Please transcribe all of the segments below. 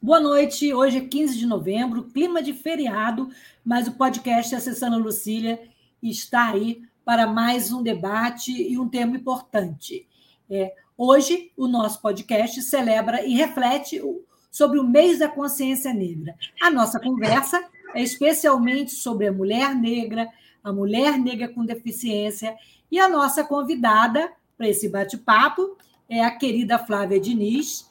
Boa noite, hoje é 15 de novembro, clima de feriado, mas o podcast Acessando Lucília está aí para mais um debate e um tema importante. É, hoje, o nosso podcast celebra e reflete sobre o mês da consciência negra. A nossa conversa é especialmente sobre a mulher negra, a mulher negra com deficiência, e a nossa convidada para esse bate-papo é a querida Flávia Diniz,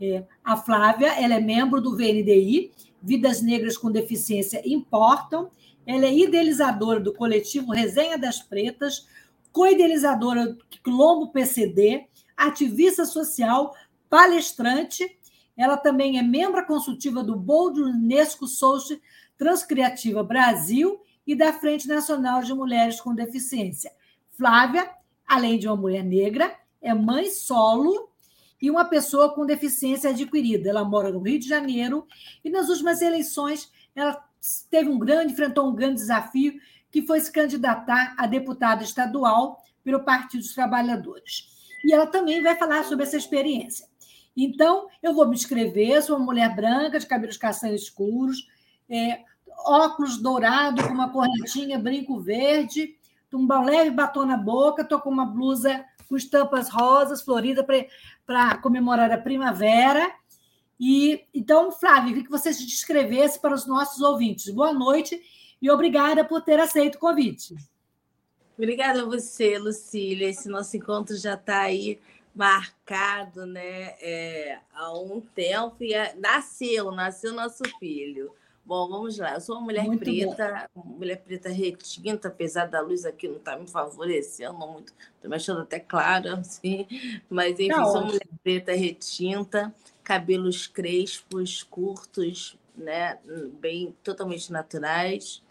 é, a Flávia, ela é membro do VNDI, Vidas Negras com Deficiência Importam. Ela é idealizadora do coletivo Resenha das Pretas, co-idealizadora do Quilombo PCD, ativista social, palestrante. Ela também é membro consultiva do Bold Unesco Social Transcriativa Brasil e da Frente Nacional de Mulheres com Deficiência. Flávia, além de uma mulher negra, é mãe solo e uma pessoa com deficiência adquirida. Ela mora no Rio de Janeiro e nas últimas eleições ela teve um grande, enfrentou um grande desafio, que foi se candidatar a deputada estadual pelo Partido dos Trabalhadores. E ela também vai falar sobre essa experiência. Então, eu vou me inscrever, sou uma mulher branca, de cabelos castanhos escuros, é, óculos dourado com uma correntinha, brinco verde, um leve batom na boca, estou com uma blusa com estampas rosas, florida, para comemorar a primavera. E então, Flávio, queria que você se descrevesse para os nossos ouvintes. Boa noite e obrigada por ter aceito o convite. Obrigada a você, Lucília. Esse nosso encontro já está aí marcado né, é, há um tempo e é, nasceu, nasceu nosso filho. Bom, vamos lá. Eu sou uma mulher muito preta, bom. mulher preta retinta, apesar da luz aqui não estar tá me favorecendo muito. Estou me achando até clara, assim. Mas, enfim, tá sou uma mulher preta retinta, cabelos crespos, curtos, né? Bem, totalmente naturais.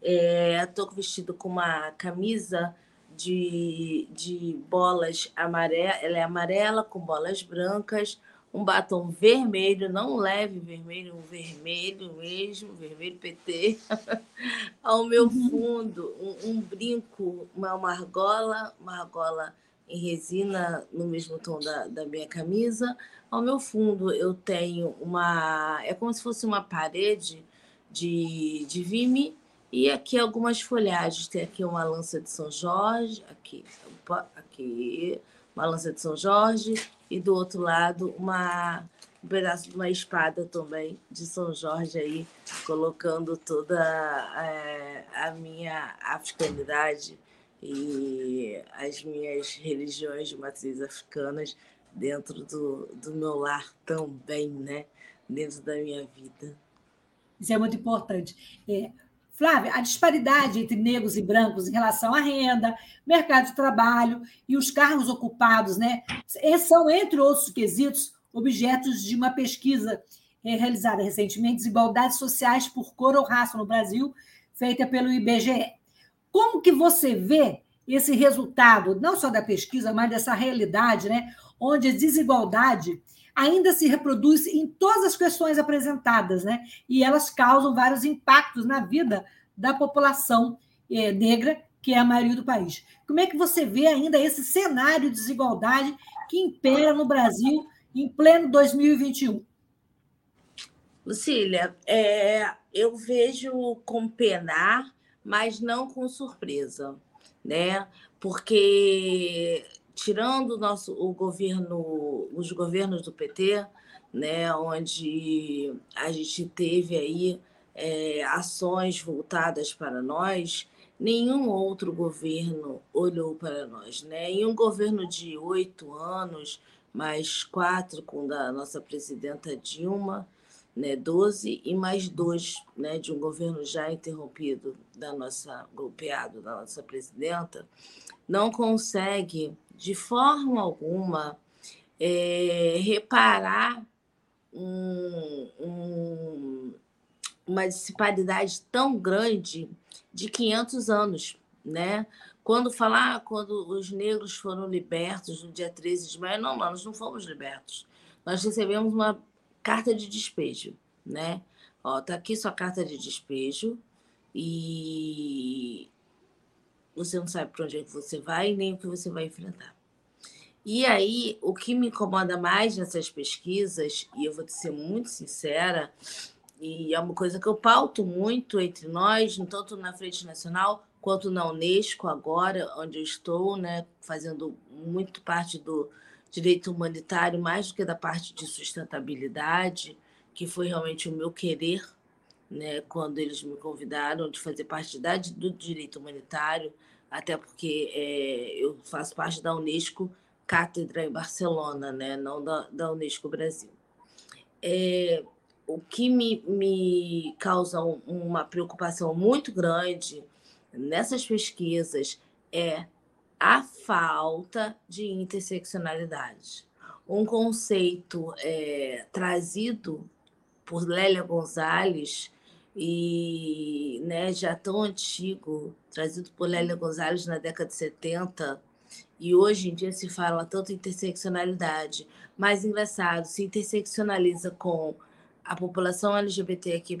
Estou é, vestido com uma camisa de, de bolas amarela, ela é amarela com bolas brancas, um batom vermelho, não leve vermelho, um vermelho mesmo, vermelho PT. Ao meu uhum. fundo, um, um, brinco, uma, uma argola, uma argola em resina no mesmo tom da, da minha camisa. Ao meu fundo, eu tenho uma. É como se fosse uma parede de, de vime e aqui algumas folhagens. Tem aqui uma lança de São Jorge, aqui, opa, aqui, uma lança de São Jorge e do outro lado uma, um pedaço de uma espada também de São Jorge aí, colocando toda é, a minha africanidade e as minhas religiões de matriz africanas dentro do, do meu lar também, né? Dentro da minha vida. Isso é muito importante. É, Flávia, a disparidade entre negros e brancos em relação à renda, mercado de trabalho e os cargos ocupados, né, são, entre outros quesitos, objetos de uma pesquisa é, realizada recentemente, Desigualdades Sociais por Cor ou Raça no Brasil, feita pelo IBGE. Como que você vê esse resultado, não só da pesquisa, mas dessa realidade, né, onde a desigualdade ainda se reproduz em todas as questões apresentadas, né? E elas causam vários impactos na vida da população é, negra, que é a maioria do país. Como é que você vê ainda esse cenário de desigualdade que impera no Brasil em pleno 2021? Lucília, é, eu vejo com penar, mas não com surpresa, né? Porque tirando o nosso o governo, os governos do PT, né, onde a gente teve aí é, ações voltadas para nós, nenhum outro governo olhou para nós, né? Em um governo de oito anos, mais quatro com da nossa presidenta Dilma, né, 12 e mais dois, né, de um governo já interrompido da nossa golpeado da nossa presidenta, não consegue de forma alguma, é, reparar um, um, uma disparidade tão grande de 500 anos, né? Quando falar, quando os negros foram libertos no dia 13 de maio, não, nós não fomos libertos. Nós recebemos uma carta de despejo, né? Tá aqui sua carta de despejo e você não sabe para onde é que você vai nem o que você vai enfrentar. E aí, o que me incomoda mais nessas pesquisas, e eu vou ser muito sincera, e é uma coisa que eu pauto muito entre nós, tanto na Frente Nacional quanto na Unesco, agora, onde eu estou, né, fazendo muito parte do direito humanitário, mais do que da parte de sustentabilidade, que foi realmente o meu querer, né, quando eles me convidaram de fazer parte da, do direito humanitário, até porque é, eu faço parte da Unesco cátedra em Barcelona, né, não da, da Unesco Brasil. É, o que me, me causa um, uma preocupação muito grande nessas pesquisas é a falta de interseccionalidade. Um conceito é, trazido por Lélia Gonzalez e né, já tão antigo, trazido por Lélia Gonzalez na década de 70, e hoje em dia se fala tanto interseccionalidade, mas engraçado, se interseccionaliza com a população LGBTQ+,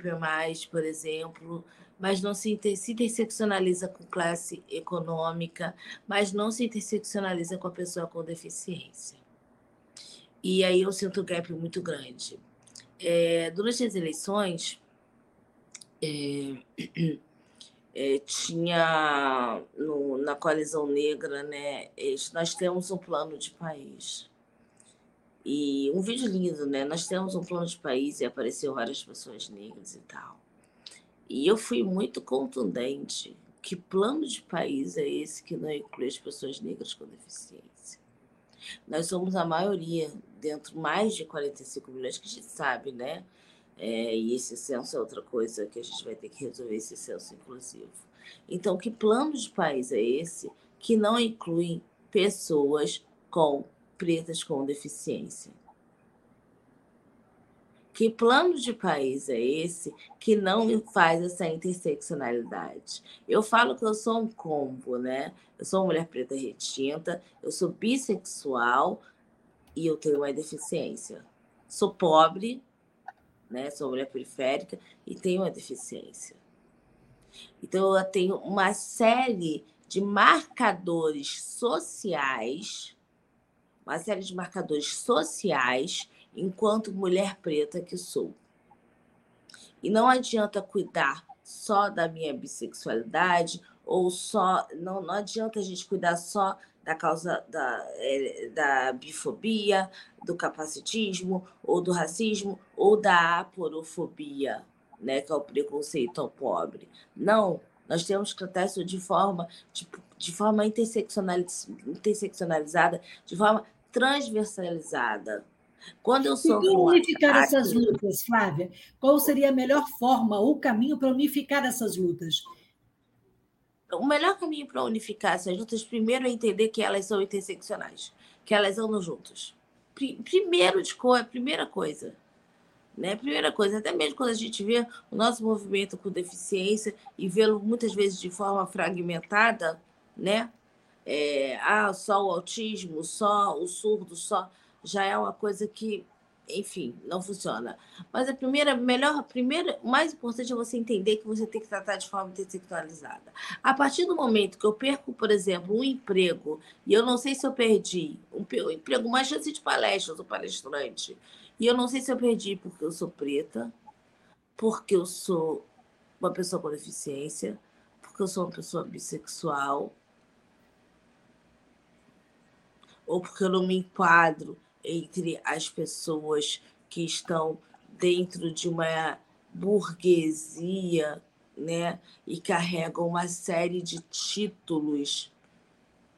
por exemplo, mas não se, inter se interseccionaliza com classe econômica, mas não se interseccionaliza com a pessoa com deficiência. E aí eu sinto um gap muito grande. É, durante as eleições, é, é, tinha no, na coalizão negra, né? Nós temos um plano de país. E um vídeo lindo, né? Nós temos um plano de país e apareceu várias pessoas negras e tal. E eu fui muito contundente. Que plano de país é esse que não inclui as pessoas negras com deficiência? Nós somos a maioria, dentro mais de 45 milhões, que a gente sabe, né? É, e esse censo é outra coisa que a gente vai ter que resolver, esse censo inclusivo. Então, que plano de país é esse que não inclui pessoas com pretas com deficiência? Que plano de país é esse que não faz essa interseccionalidade? Eu falo que eu sou um combo, né? Eu sou uma mulher preta retinta, eu sou bissexual e eu tenho uma deficiência. Sou pobre, né? Sou mulher periférica e tenho uma deficiência. Então, eu tenho uma série de marcadores sociais, uma série de marcadores sociais, enquanto mulher preta que sou. E não adianta cuidar só da minha bissexualidade, ou só. Não, não adianta a gente cuidar só da causa da, é, da bifobia, do capacitismo, ou do racismo, ou da aporofobia, né, que é o preconceito ao pobre. Não, nós temos que tratar isso de forma, de, de forma interseccionalizada, de forma transversalizada. Quando eu sou. E unificar ataque... essas lutas, Flávia? Qual seria a melhor forma ou caminho para unificar essas lutas? O melhor caminho para unificar essas lutas, primeiro, é entender que elas são interseccionais, que elas andam juntas. Primeiro de coisa, primeira coisa. Né? Primeira coisa, até mesmo quando a gente vê o nosso movimento com deficiência e vê-lo muitas vezes de forma fragmentada, né? É, ah, só o autismo, só o surdo, só já é uma coisa que enfim, não funciona. Mas a primeira, melhor, a primeira, o mais importante é você entender que você tem que tratar de forma intersectualizada. A partir do momento que eu perco, por exemplo, um emprego, e eu não sei se eu perdi um, um emprego, uma chance de palestra, eu sou palestrante, e eu não sei se eu perdi porque eu sou preta, porque eu sou uma pessoa com deficiência, porque eu sou uma pessoa bissexual, ou porque eu não me enquadro entre as pessoas que estão dentro de uma burguesia, né, e carregam uma série de títulos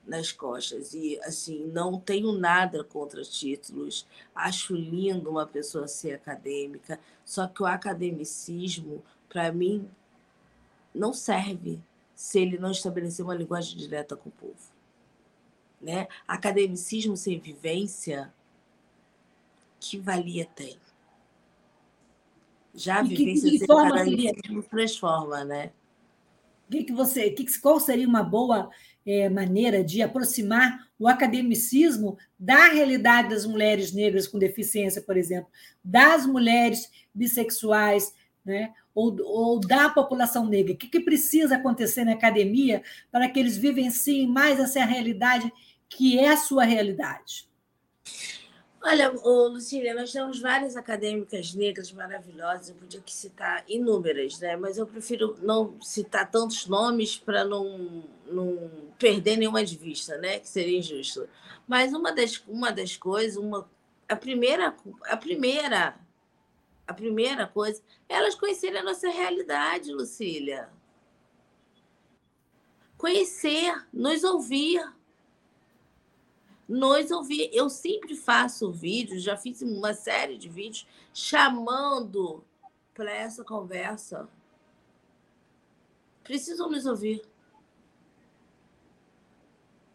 nas costas e assim não tenho nada contra títulos acho lindo uma pessoa ser acadêmica só que o academicismo para mim não serve se ele não estabelecer uma linguagem direta com o povo Né? Academicismo sem vivência, que valia tem? Já a vivência que, que sem academicismo transforma, né? Que que você, que, qual seria uma boa é, maneira de aproximar o academicismo da realidade das mulheres negras com deficiência, por exemplo, das mulheres bissexuais, né? ou, ou da população negra? O que, que precisa acontecer na academia para que eles vivenciem mais essa realidade que é a sua realidade? Olha, Lucília, nós temos várias acadêmicas negras maravilhosas, eu podia citar inúmeras, né? mas eu prefiro não citar tantos nomes para não, não perder nenhuma de vista, né? que seria injusto. Mas uma das, uma das coisas, uma, a, primeira, a primeira a primeira coisa elas conhecerem a nossa realidade, Lucília. Conhecer, nos ouvir nos ouvir. Eu sempre faço vídeos, já fiz uma série de vídeos chamando para essa conversa. Precisam nos ouvir.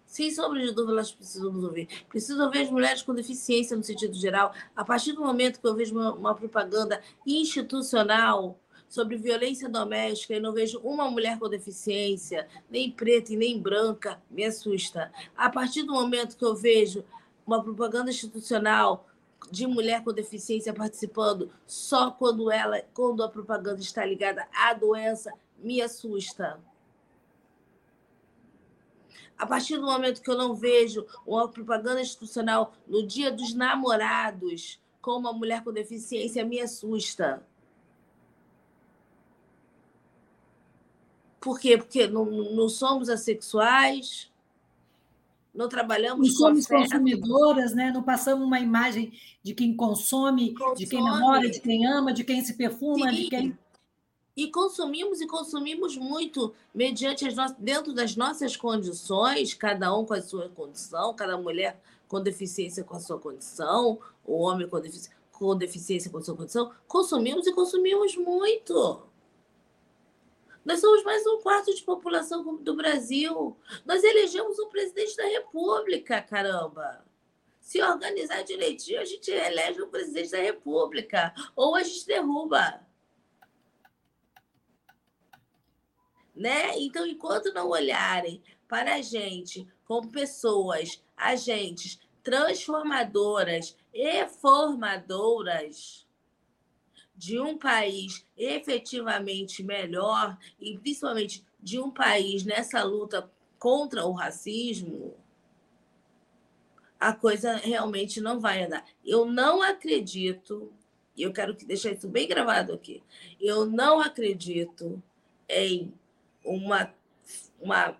Sem sombra de dúvida, elas precisam nos ouvir. Precisam ouvir as mulheres com deficiência no sentido geral. A partir do momento que eu vejo uma, uma propaganda institucional sobre violência doméstica e não vejo uma mulher com deficiência, nem preta e nem branca, me assusta. A partir do momento que eu vejo uma propaganda institucional de mulher com deficiência participando só quando ela, quando a propaganda está ligada à doença, me assusta. A partir do momento que eu não vejo uma propaganda institucional no dia dos namorados com uma mulher com deficiência, me assusta. Por quê? Porque não, não somos assexuais, não trabalhamos não somos consumidoras, né? não passamos uma imagem de quem consome, consome, de quem namora, de quem ama, de quem se perfuma, Sim. de quem. E consumimos e consumimos muito mediante as no... dentro das nossas condições, cada um com a sua condição, cada mulher com deficiência com a sua condição, o homem com deficiência com, deficiência com a sua condição, consumimos e consumimos muito. Nós somos mais um quarto de população do Brasil. Nós elegemos o presidente da República, caramba. Se organizar direitinho, a gente elege o presidente da República. Ou a gente derruba. Né? Então, enquanto não olharem para a gente como pessoas, agentes transformadoras e formadoras, de um país efetivamente melhor e principalmente de um país nessa luta contra o racismo, a coisa realmente não vai andar. Eu não acredito, e eu quero deixar isso bem gravado aqui, eu não acredito em uma, uma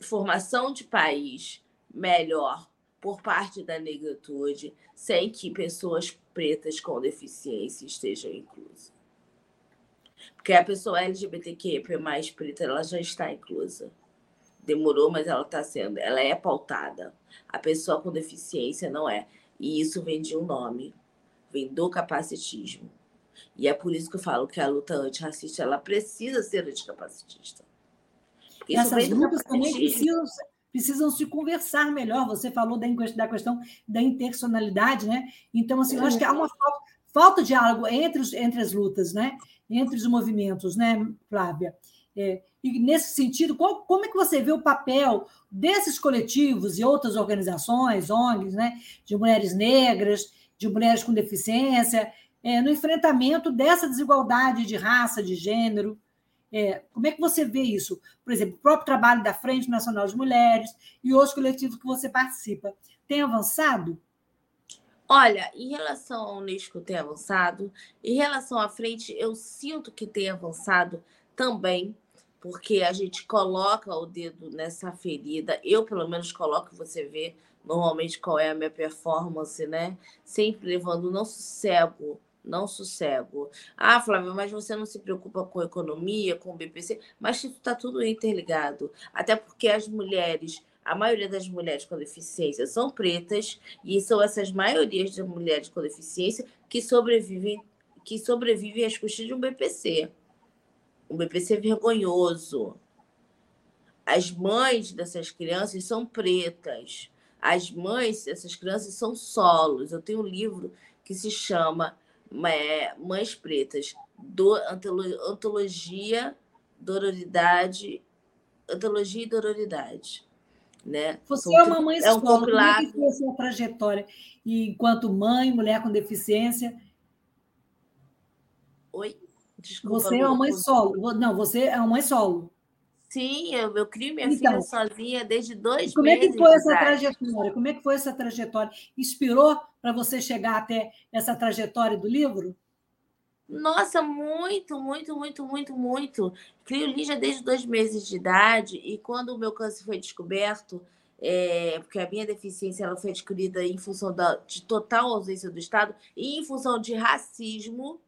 formação de país melhor por parte da negritude sem que pessoas pretas com deficiência estejam inclusas. Porque a pessoa LGBTQ mais preta, ela já está inclusa. Demorou, mas ela está sendo, ela é pautada. A pessoa com deficiência não é. E isso vem de um nome, vem do capacitismo. E é por isso que eu falo que a luta antirracista ela precisa ser anticapacitista. Isso Essas lutas também precisam, precisam se conversar melhor. Você falou da, questão da intersonalidade, né? Então, assim, eu acho que há uma falta, falta de diálogo entre, os, entre as lutas, né? Entre os movimentos, né, Flávia? É, e nesse sentido, qual, como é que você vê o papel desses coletivos e outras organizações, ONGs, né, de mulheres negras, de mulheres com deficiência, é, no enfrentamento dessa desigualdade de raça, de gênero? É, como é que você vê isso? Por exemplo, o próprio trabalho da Frente Nacional de Mulheres e outros coletivos que você participa. Tem avançado? Olha, em relação ao Unesco tem avançado, em relação à frente, eu sinto que tem avançado também, porque a gente coloca o dedo nessa ferida. Eu, pelo menos, coloco, você vê normalmente qual é a minha performance, né? Sempre levando não sossego não sossego. Ah, Flávio, mas você não se preocupa com economia, com o BPC, mas está tudo interligado. Até porque as mulheres, a maioria das mulheres com deficiência são pretas, e são essas maiorias de mulheres com deficiência que sobrevivem, que sobrevivem às custas de um BPC. Um BPC vergonhoso. as mães dessas crianças são pretas. As mães dessas crianças são solos. Eu tenho um livro que se chama é, Mães Pretas, do, Antologia, Dororidade, Antologia e Dororidade. Né? Você São, é uma mãe é um solo. Compilado... Como é que foi a sua trajetória enquanto mãe, mulher com deficiência? Oi? Desculpa, você é uma mãe solo. Não, você é uma mãe solo. Sim, eu, eu crio minha então, filha sozinha desde dois como meses. Como é que foi essa trajetória? Como é que foi essa trajetória? Inspirou para você chegar até essa trajetória do livro? Nossa, muito, muito, muito, muito, muito. Crio Lígia desde dois meses de idade e quando o meu câncer foi descoberto, é, porque a minha deficiência ela foi descoberta em função da, de total ausência do Estado e em função de racismo,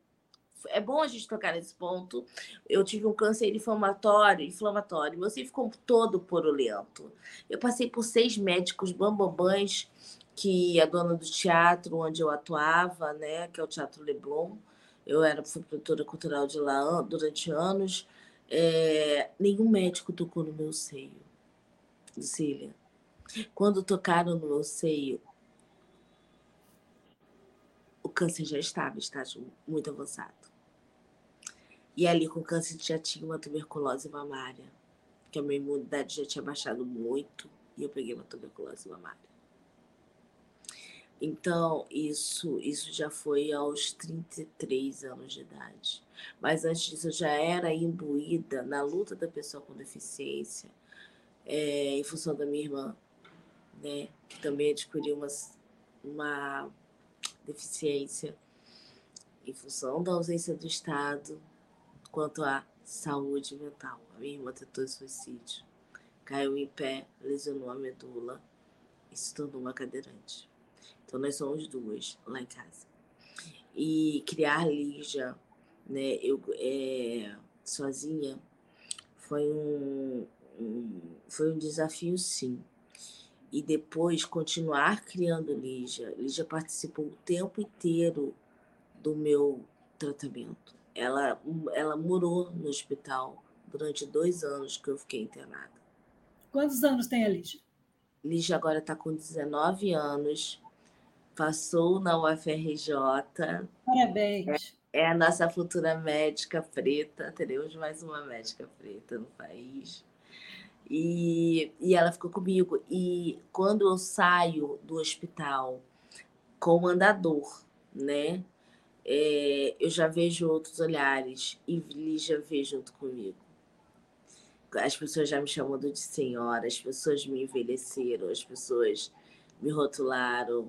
é bom a gente tocar nesse ponto. Eu tive um câncer inflamatório, inflamatório. Meu sangue ficou todo porolento. Eu passei por seis médicos bambambãs, que a dona do teatro onde eu atuava, né, que é o Teatro Leblon. Eu era fui produtora cultural de lá durante anos. É, nenhum médico tocou no meu seio, Lucília. Quando tocaram no meu seio, o câncer já estava estágio muito avançado. E ali com câncer já tinha uma tuberculose mamária, que a minha imunidade já tinha baixado muito e eu peguei uma tuberculose mamária. Então, isso, isso já foi aos 33 anos de idade. Mas antes disso, eu já era imbuída na luta da pessoa com deficiência, é, em função da minha irmã, né, que também adquiriu uma, uma deficiência, em função da ausência do Estado, quanto à saúde mental. A minha irmã tentou suicídio, caiu em pé, lesionou a medula e se tornou uma cadeirante. Então nós somos duas lá em casa. E criar Lígia, né, eu é, sozinha, foi um, um, foi um desafio sim. E depois continuar criando Lígia. Lígia participou o tempo inteiro do meu tratamento ela, ela morou no hospital durante dois anos que eu fiquei internada. Quantos anos tem a Lígia? Lígia agora está com 19 anos, passou na UFRJ. Parabéns. É, é, a nossa futura médica preta, teremos mais uma médica preta no país. E, e ela ficou comigo. E quando eu saio do hospital com o andador, né? É, eu já vejo outros olhares e Lígia vê junto comigo. As pessoas já me chamam de senhora, as pessoas me envelheceram, as pessoas me rotularam.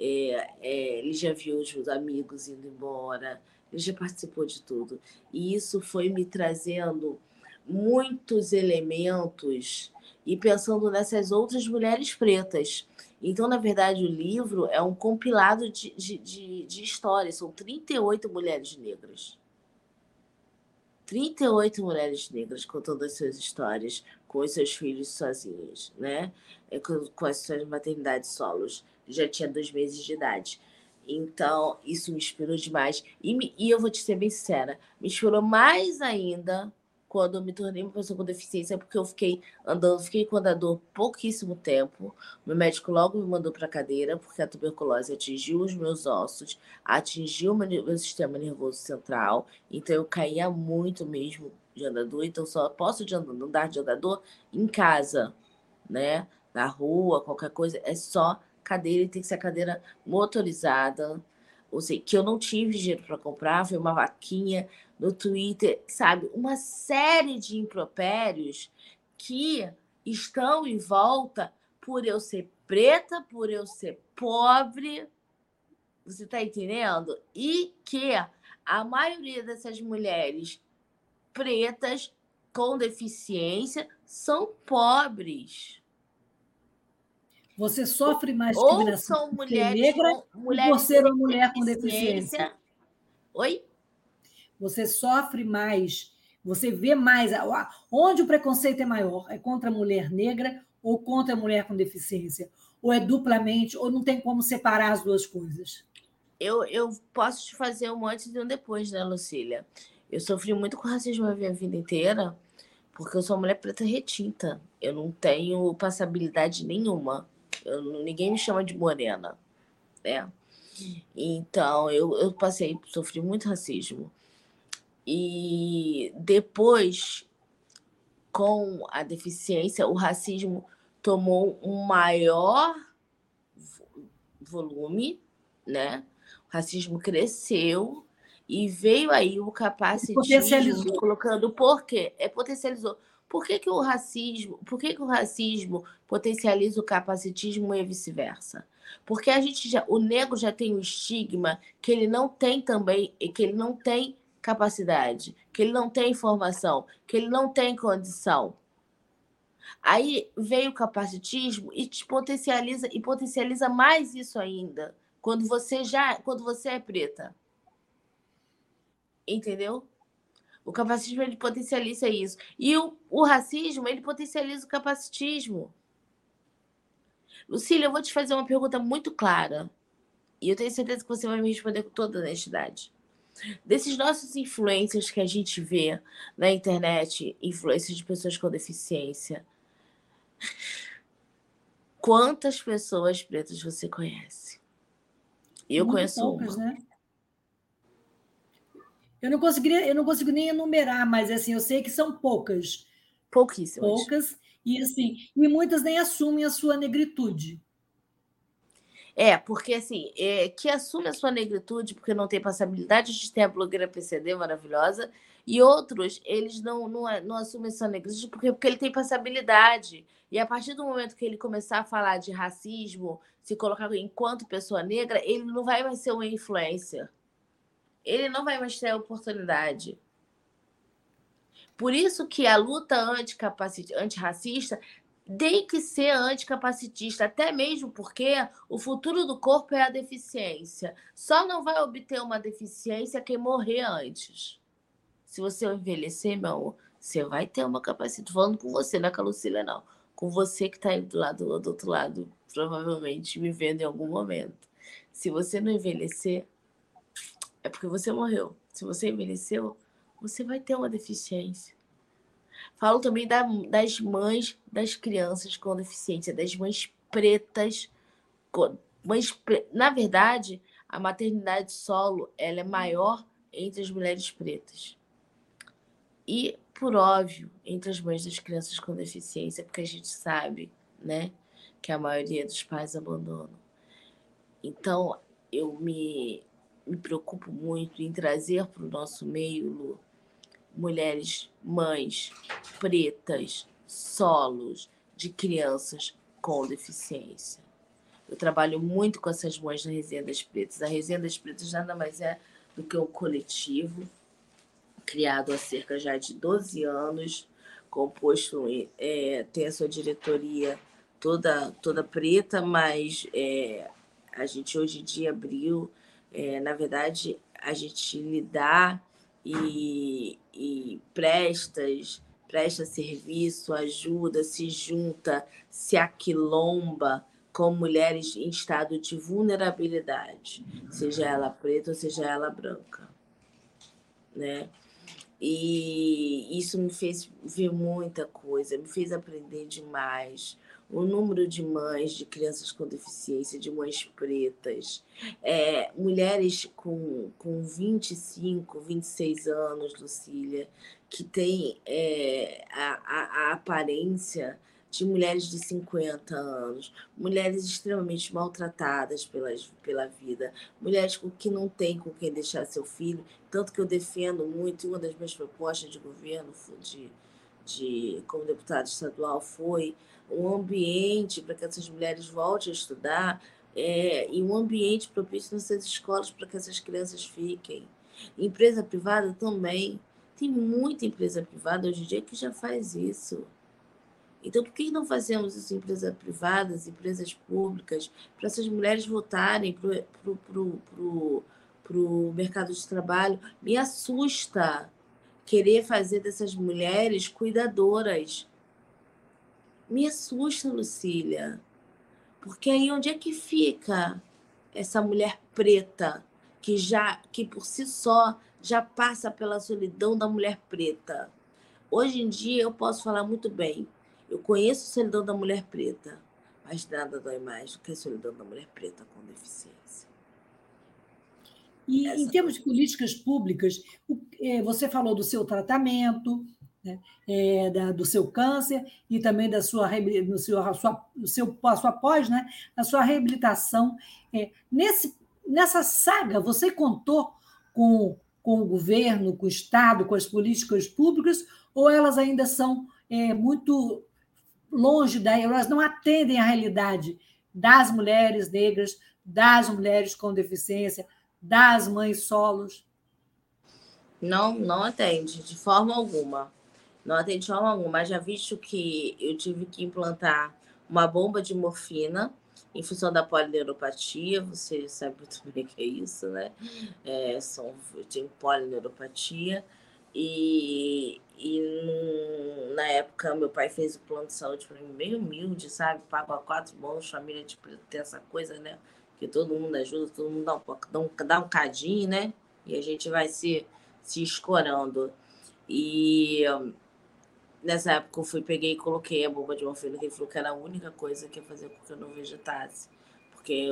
É, é, Lígia viu os amigos indo embora, Lígia participou de tudo. E isso foi me trazendo muitos elementos e pensando nessas outras mulheres pretas então, na verdade, o livro é um compilado de, de, de, de histórias. São 38 mulheres negras. 38 mulheres negras contando as suas histórias com os seus filhos sozinhas, né? É, com, as suas maternidades solos. Já tinha dois meses de idade. Então, isso me inspirou demais. E, me, e eu vou te ser bem sincera, me inspirou mais ainda quando eu me tornei uma pessoa com deficiência, porque eu fiquei andando, fiquei com andador pouquíssimo tempo. Meu médico logo me mandou para cadeira, porque a tuberculose atingiu os meus ossos, atingiu o meu sistema nervoso central, então eu caía muito mesmo de andador, então só posso de andar de andador em casa, né? Na rua, qualquer coisa, é só cadeira e tem que ser cadeira motorizada. Ou seja, que eu não tive dinheiro para comprar, foi uma vaquinha no Twitter, sabe? Uma série de impropérios que estão em volta por eu ser preta, por eu ser pobre, você está entendendo? E que a maioria dessas mulheres pretas com deficiência são pobres. Você sofre mais discriminação Ou são mulheres negra com, mulheres por ser uma mulher com deficiência. Oi? Você sofre mais, você vê mais. Onde o preconceito é maior? É contra a mulher negra ou contra a mulher com deficiência? Ou é duplamente, ou não tem como separar as duas coisas? Eu, eu posso te fazer um antes e um depois, né, Lucília? Eu sofri muito com racismo a minha vida inteira, Porque eu sou mulher preta retinta. Eu não tenho passabilidade nenhuma. Eu, ninguém me chama de morena, né? Então, eu, eu passei, sofri muito racismo. E depois, com a deficiência, o racismo tomou um maior volume, né? O racismo cresceu e veio aí o capacitismo colocando por quê? É potencializou. Por que, que o racismo, por que, que o racismo potencializa o capacitismo e vice-versa? Porque a gente já, o negro já tem o estigma que ele não tem também, que ele não tem capacidade, que ele não tem informação, que ele não tem condição. Aí veio o capacitismo e te potencializa e potencializa mais isso ainda quando você já, quando você é preta. Entendeu? O capacitismo ele potencializa isso. E o, o racismo, ele potencializa o capacitismo. Lucília, eu vou te fazer uma pergunta muito clara. E eu tenho certeza que você vai me responder com toda honestidade. Desses nossos influencers que a gente vê na internet, influências de pessoas com deficiência, quantas pessoas pretas você conhece? Eu muito conheço poucas, uma. Né? Eu não conseguiria, eu não consigo nem enumerar, mas assim, eu sei que são poucas. Pouquíssimas. Poucas, e assim, e muitas nem assumem a sua negritude. É, porque assim, é, que assume a sua negritude porque não tem passabilidade, a gente tem a blogueira PCD maravilhosa, e outros, eles não, não, não assumem sua negritude porque, porque ele tem passabilidade. E a partir do momento que ele começar a falar de racismo, se colocar enquanto pessoa negra, ele não vai mais ser uma influência ele não vai mais ter a oportunidade. Por isso que a luta antirracista tem que ser anticapacitista, até mesmo porque o futuro do corpo é a deficiência. Só não vai obter uma deficiência quem morrer antes. Se você envelhecer, meu amor, você vai ter uma capacidade. Falando com você, não é com a Lucília, não. Com você que está aí do, lado, do outro lado, provavelmente me vendo em algum momento. Se você não envelhecer, é porque você morreu. Se você envelheceu, você vai ter uma deficiência. Falo também da, das mães das crianças com deficiência, das mães pretas. Mães, na verdade, a maternidade solo ela é maior entre as mulheres pretas. E, por óbvio, entre as mães das crianças com deficiência, porque a gente sabe né, que a maioria dos pais abandonam. Então, eu me me preocupo muito em trazer para o nosso meio, Lu, mulheres, mães pretas, solos de crianças com deficiência. Eu trabalho muito com essas mães na Resenha das Pretas. A Resenha das Pretas nada mais é do que um coletivo criado há cerca já de 12 anos, composto, é, tem a sua diretoria toda, toda preta, mas é, a gente hoje em dia abriu é, na verdade, a gente lidar e, e prestas, presta serviço, ajuda, se junta, se aquilomba com mulheres em estado de vulnerabilidade, seja ela preta ou seja ela branca, né? E isso me fez ver muita coisa, me fez aprender demais o número de mães de crianças com deficiência, de mães pretas, é, mulheres com, com 25, 26 anos, Lucília, que têm é, a, a, a aparência de mulheres de 50 anos, mulheres extremamente maltratadas pelas, pela vida, mulheres que não têm com quem deixar seu filho, tanto que eu defendo muito, e uma das minhas propostas de governo de, de como deputado estadual foi um ambiente para que essas mulheres voltem a estudar é, e um ambiente propício nessas escolas para que essas crianças fiquem. Empresa privada também. Tem muita empresa privada hoje em dia que já faz isso. Então, por que não fazemos isso em empresas privadas, empresas públicas, para essas mulheres voltarem para o mercado de trabalho? Me assusta querer fazer dessas mulheres cuidadoras me assusta, Lucília. Porque aí onde é que fica essa mulher preta que já que por si só já passa pela solidão da mulher preta? hoje em dia eu posso falar muito bem. Eu conheço a solidão da mulher preta, mas nada dói mais do que a solidão da mulher preta com deficiência. E Essa... em termos de políticas públicas, é, você falou do seu tratamento, né, é, da, do seu câncer e também da sua, do seu, a sua, seu, a sua pós, né, a sua reabilitação. É, nesse, nessa saga, você contou com, com o governo, com o Estado, com as políticas públicas, ou elas ainda são é, muito longe daí, elas não atendem à realidade das mulheres negras, das mulheres com deficiência, das mães solos? Não, não atende, de forma alguma. Não atende de forma mas já visto que eu tive que implantar uma bomba de morfina em função da polineuropatia, você sabe muito bem o que é isso, né? É, são, eu tenho polineuropatia e, e no, na época meu pai fez o plano de saúde para mim bem humilde, sabe? Pago a quatro mãos, família de tem essa coisa, né? Que todo mundo ajuda, todo mundo dá um, dá um, dá um cadinho, né? E a gente vai se, se escorando. E nessa época eu fui, peguei e coloquei a bomba de morfina, que ele falou que era a única coisa que ia fazer com que eu não vegetasse. Porque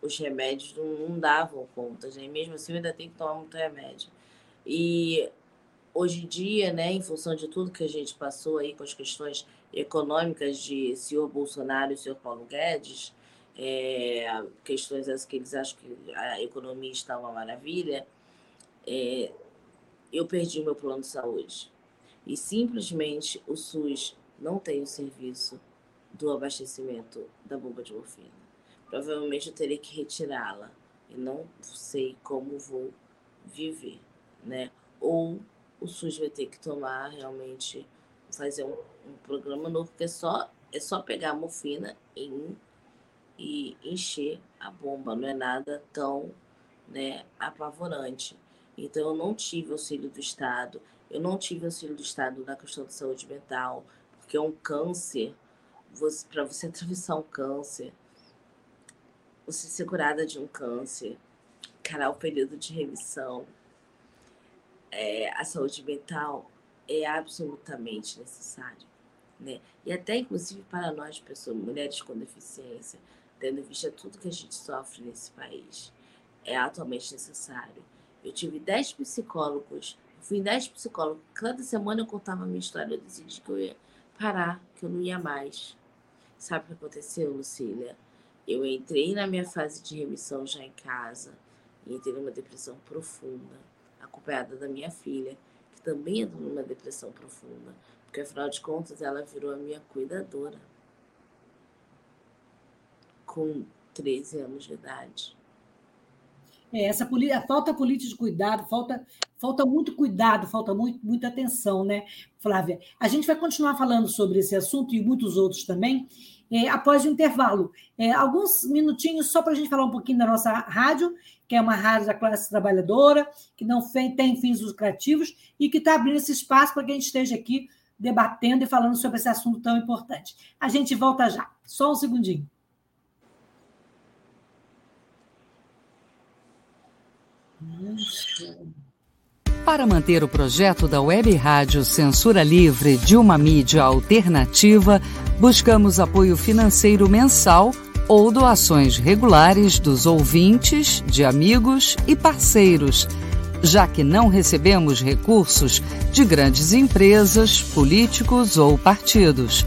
os remédios não, não davam conta, né? mesmo assim eu ainda tenho que tomar muito remédio. E hoje em dia, né, em função de tudo que a gente passou aí com as questões econômicas de senhor Bolsonaro e senhor Paulo Guedes, é, questões essas que eles acham que a economia está uma maravilha, é, eu perdi meu plano de saúde e simplesmente o SUS não tem o serviço do abastecimento da bomba de morfina. Provavelmente eu terei que retirá-la e não sei como vou viver, né? Ou o SUS vai ter que tomar realmente fazer um, um programa novo que é só é só pegar a morfina em, e encher a bomba, não é nada tão né, apavorante. Então eu não tive auxílio do Estado, eu não tive auxílio do Estado na questão de saúde mental, porque é um câncer, para você atravessar um câncer, você ser curada de um câncer, encarar o período de remissão, é, a saúde mental é absolutamente necessária. Né? E até, inclusive, para nós, pessoas, mulheres com deficiência, tendo em vista tudo que a gente sofre nesse país, é atualmente necessário. Eu tive 10 psicólogos Fui em 10 psicólogos. Cada semana eu contava a minha história. Eu decidi que eu ia parar, que eu não ia mais. Sabe o que aconteceu, Lucília? Eu entrei na minha fase de remissão já em casa e entrei numa depressão profunda, acompanhada da minha filha, que também entrou numa depressão profunda, porque afinal de contas ela virou a minha cuidadora com 13 anos de idade. É, essa falta política de cuidado, falta, falta muito cuidado, falta muito, muita atenção, né, Flávia? A gente vai continuar falando sobre esse assunto e muitos outros também, é, após o intervalo. É, alguns minutinhos só para a gente falar um pouquinho da nossa rádio, que é uma rádio da classe trabalhadora, que não tem fins lucrativos e que está abrindo esse espaço para que a gente esteja aqui debatendo e falando sobre esse assunto tão importante. A gente volta já. Só um segundinho. Para manter o projeto da Web Rádio Censura Livre de uma mídia alternativa, buscamos apoio financeiro mensal ou doações regulares dos ouvintes, de amigos e parceiros, já que não recebemos recursos de grandes empresas, políticos ou partidos.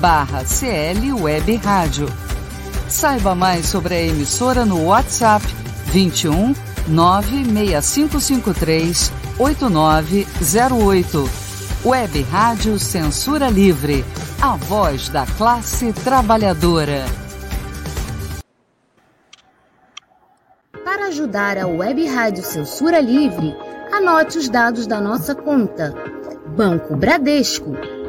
barra CL Web Rádio. Saiba mais sobre a emissora no WhatsApp 21 96553 8908. Web Rádio Censura Livre, a voz da classe trabalhadora. Para ajudar a Web Rádio Censura Livre, anote os dados da nossa conta. Banco Bradesco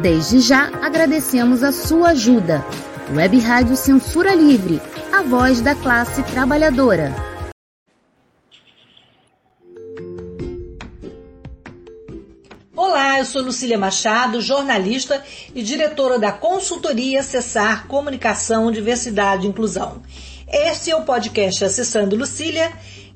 Desde já agradecemos a sua ajuda. Web Rádio Censura Livre, a voz da classe trabalhadora. Olá, eu sou Lucília Machado, jornalista e diretora da consultoria Cessar Comunicação, Diversidade e Inclusão. Este é o podcast Acessando Lucília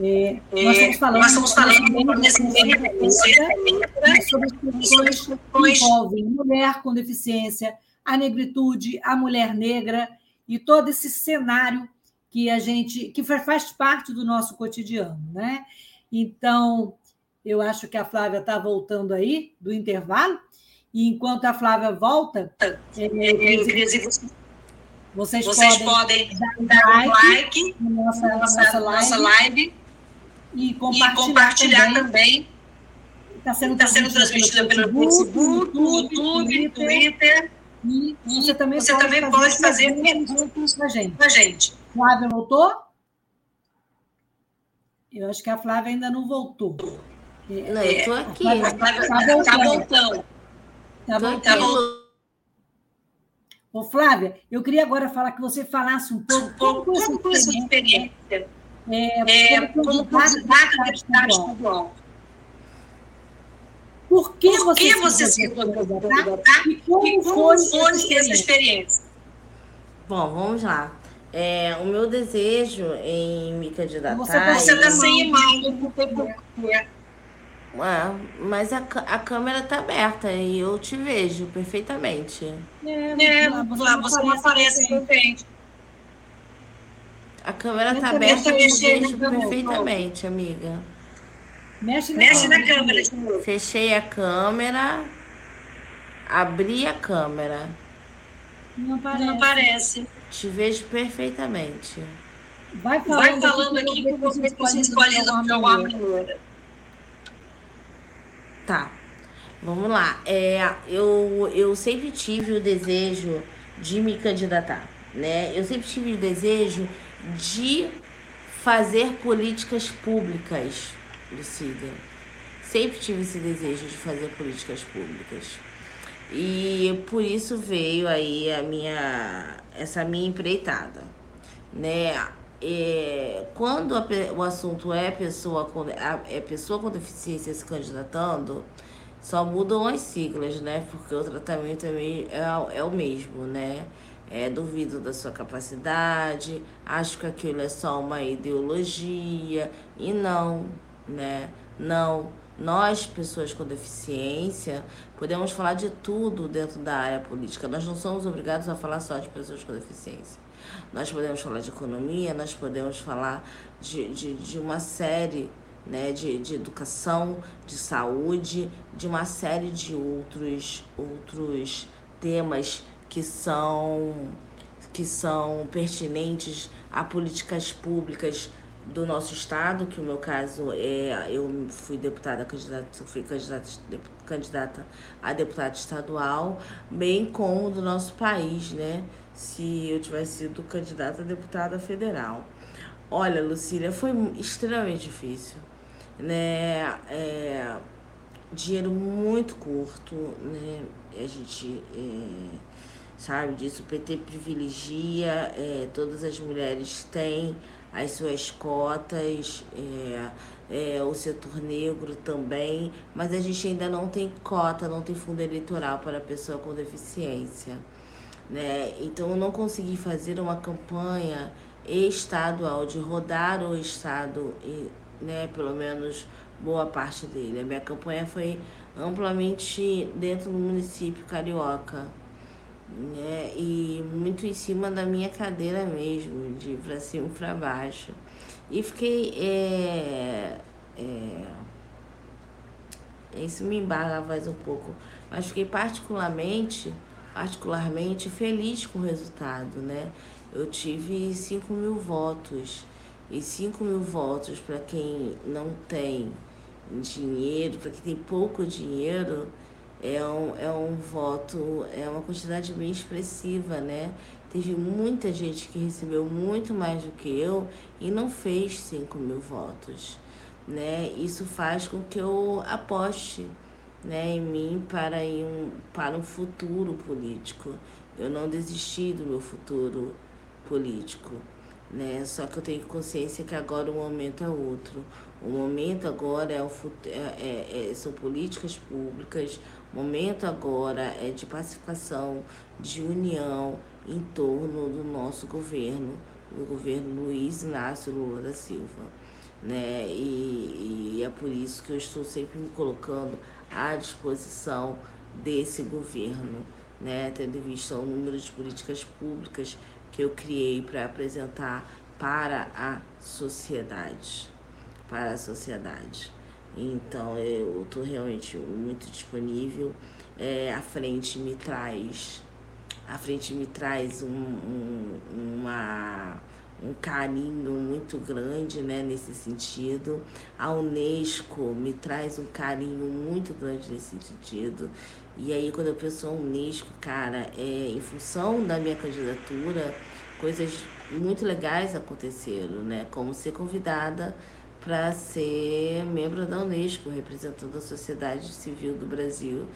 é, nós estamos falando, nós estamos falando nesse sobre as questões que envolvem mulher com deficiência, a negritude, a mulher negra e todo esse cenário que a gente que faz parte do nosso cotidiano, né? Então, eu acho que a Flávia está voltando aí do intervalo e enquanto a Flávia volta, é, vocês, vocês podem, podem dar um like, na nossa, nossa, nossa live e compartilhar, e compartilhar também. Está sendo, tá sendo transmitida pelo Facebook, YouTube, Twitter. E você também, você pode, também fazer pode fazer perguntas para a gente. gente. Flávia voltou? Eu acho que a Flávia ainda não voltou. Não, eu estou aqui. Está voltando. Está voltando. Tá voltando. Ô, Flávia, eu queria agora falar que você falasse um pouco, um pouco como foi a sua experiência é, é, como candidata a deputada estadual. Por que Por você, você se candidatar e como, e como foi, foi essa experiência? Bom, vamos lá. É, o meu desejo em me candidatar. Você está sem imagem, porque. Ah, mas a, a câmera está aberta e eu te vejo perfeitamente. É, é você, você não aparece perfeitamente. A câmera está aberta e vejo perfeitamente, amiga. Mexe na, Mexe na câmera. Fechei a câmera. Abri a câmera. Não parece. Não parece. Te vejo perfeitamente. Vai falando, Vai falando aqui que você pode escolher alguma maneira. Tá. Vamos lá. É, eu, eu sempre tive o desejo de me candidatar. Né? Eu sempre tive o desejo de fazer políticas públicas, Lucília. Sempre tive esse desejo de fazer políticas públicas. E por isso veio aí a minha essa minha empreitada, né? É, quando a, o assunto é pessoa com, é pessoa com deficiência se candidatando, só mudam as siglas, né? Porque o tratamento é, é, é o mesmo, né? É, duvido da sua capacidade, acho que aquilo é só uma ideologia e não, né? Não. Nós, pessoas com deficiência, podemos falar de tudo dentro da área política. Nós não somos obrigados a falar só de pessoas com deficiência. Nós podemos falar de economia, nós podemos falar de, de, de uma série né, de, de educação, de saúde, de uma série de outros, outros temas que são, que são pertinentes a políticas públicas do nosso estado, que o meu caso é eu fui deputada candidata, fui candidata, candidata a deputada estadual, bem como do nosso país, né? Se eu tivesse sido candidata a deputada federal. Olha, Lucília, foi extremamente difícil, né? É, dinheiro muito curto, né? A gente é, sabe disso. O PT privilegia, é, todas as mulheres têm as suas cotas, é, é, o setor negro também, mas a gente ainda não tem cota, não tem fundo eleitoral para pessoa com deficiência. Né? Então eu não consegui fazer uma campanha estadual, de rodar o estado, né, pelo menos boa parte dele. A minha campanha foi amplamente dentro do município carioca, né, e muito em cima da minha cadeira mesmo, de para cima para baixo. E fiquei. É, é, isso me embarga mais um pouco, mas fiquei particularmente, particularmente feliz com o resultado, né? Eu tive 5 mil votos. E 5 mil votos para quem não tem dinheiro, para quem tem pouco dinheiro, é um, é um voto, é uma quantidade bem expressiva, né? Teve muita gente que recebeu muito mais do que eu e não fez 5 mil votos, né? Isso faz com que eu aposte né, em mim para, um, para um futuro político. Eu não desisti do meu futuro político, né? Só que eu tenho consciência que agora o momento é outro. O momento agora é, o, é, é, é, são políticas públicas, momento agora é de pacificação, de união em torno do nosso governo, do governo Luiz Inácio Lula da Silva. Né? E, e é por isso que eu estou sempre me colocando à disposição desse governo, né? tendo em vista o número de políticas públicas que eu criei para apresentar para a sociedade, para a sociedade. Então eu estou realmente muito disponível. É, a frente me traz, a frente me traz um, um, uma, um carinho muito grande né, nesse sentido. A Unesco me traz um carinho muito grande nesse sentido. E aí quando eu penso em Unesco, cara, é, em função da minha candidatura, coisas muito legais aconteceram, né? Como ser convidada para ser membro da Unesco, representando a sociedade civil do Brasil,